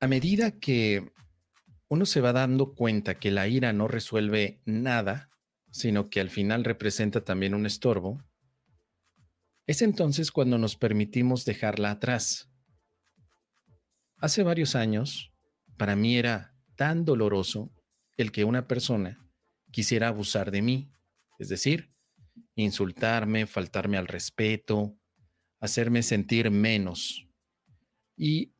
A medida que uno se va dando cuenta que la ira no resuelve nada, sino que al final representa también un estorbo, es entonces cuando nos permitimos dejarla atrás. Hace varios años, para mí era tan doloroso el que una persona quisiera abusar de mí, es decir, insultarme, faltarme al respeto, hacerme sentir menos. Y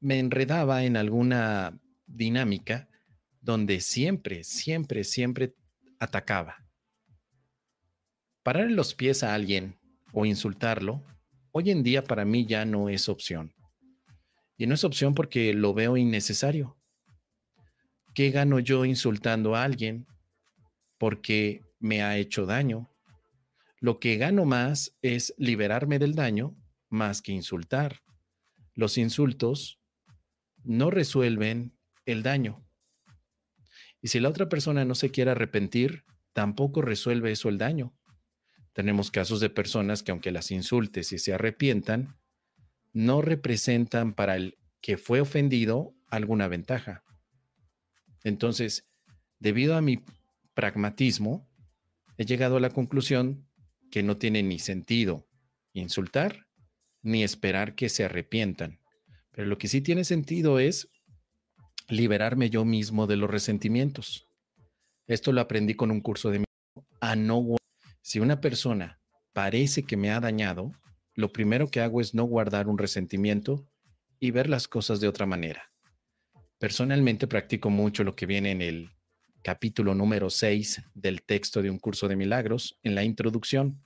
me enredaba en alguna dinámica donde siempre, siempre, siempre atacaba. Parar los pies a alguien o insultarlo, hoy en día para mí ya no es opción. Y no es opción porque lo veo innecesario. ¿Qué gano yo insultando a alguien porque me ha hecho daño? Lo que gano más es liberarme del daño más que insultar. Los insultos no resuelven el daño. Y si la otra persona no se quiere arrepentir, tampoco resuelve eso el daño. Tenemos casos de personas que aunque las insultes y se arrepientan, no representan para el que fue ofendido alguna ventaja. Entonces, debido a mi pragmatismo, he llegado a la conclusión que no tiene ni sentido insultar ni esperar que se arrepientan. Pero lo que sí tiene sentido es liberarme yo mismo de los resentimientos. Esto lo aprendí con un curso de a no si una persona parece que me ha dañado, lo primero que hago es no guardar un resentimiento y ver las cosas de otra manera. Personalmente practico mucho lo que viene en el capítulo número 6 del texto de un curso de milagros, en la introducción.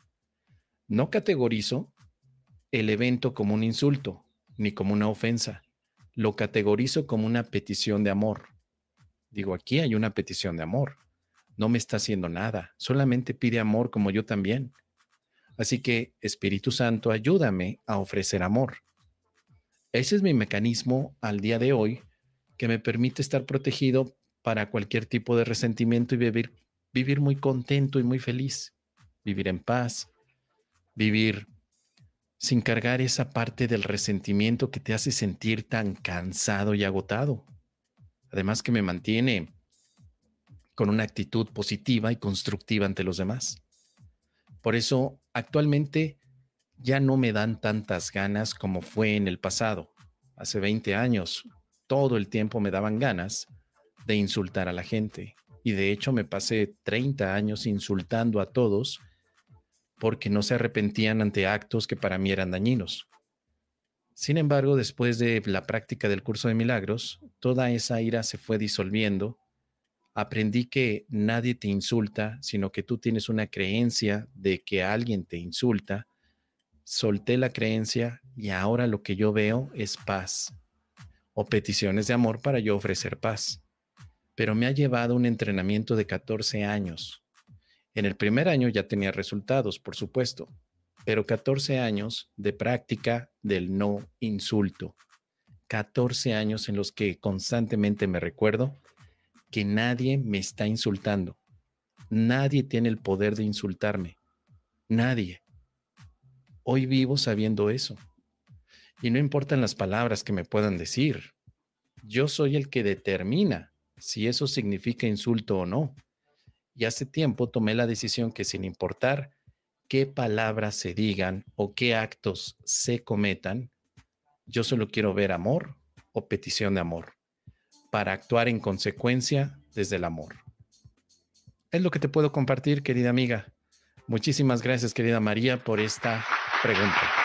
No categorizo el evento como un insulto ni como una ofensa lo categorizo como una petición de amor. Digo, aquí hay una petición de amor. No me está haciendo nada, solamente pide amor como yo también. Así que, Espíritu Santo, ayúdame a ofrecer amor. Ese es mi mecanismo al día de hoy que me permite estar protegido para cualquier tipo de resentimiento y vivir, vivir muy contento y muy feliz, vivir en paz, vivir sin cargar esa parte del resentimiento que te hace sentir tan cansado y agotado. Además que me mantiene con una actitud positiva y constructiva ante los demás. Por eso, actualmente ya no me dan tantas ganas como fue en el pasado. Hace 20 años, todo el tiempo me daban ganas de insultar a la gente. Y de hecho me pasé 30 años insultando a todos porque no se arrepentían ante actos que para mí eran dañinos. Sin embargo, después de la práctica del curso de milagros, toda esa ira se fue disolviendo. Aprendí que nadie te insulta, sino que tú tienes una creencia de que alguien te insulta. Solté la creencia y ahora lo que yo veo es paz o peticiones de amor para yo ofrecer paz. Pero me ha llevado un entrenamiento de 14 años en el primer año ya tenía resultados, por supuesto, pero 14 años de práctica del no insulto. 14 años en los que constantemente me recuerdo que nadie me está insultando. Nadie tiene el poder de insultarme. Nadie. Hoy vivo sabiendo eso. Y no importan las palabras que me puedan decir. Yo soy el que determina si eso significa insulto o no. Y hace tiempo tomé la decisión que sin importar qué palabras se digan o qué actos se cometan, yo solo quiero ver amor o petición de amor para actuar en consecuencia desde el amor. Es lo que te puedo compartir, querida amiga. Muchísimas gracias, querida María, por esta pregunta.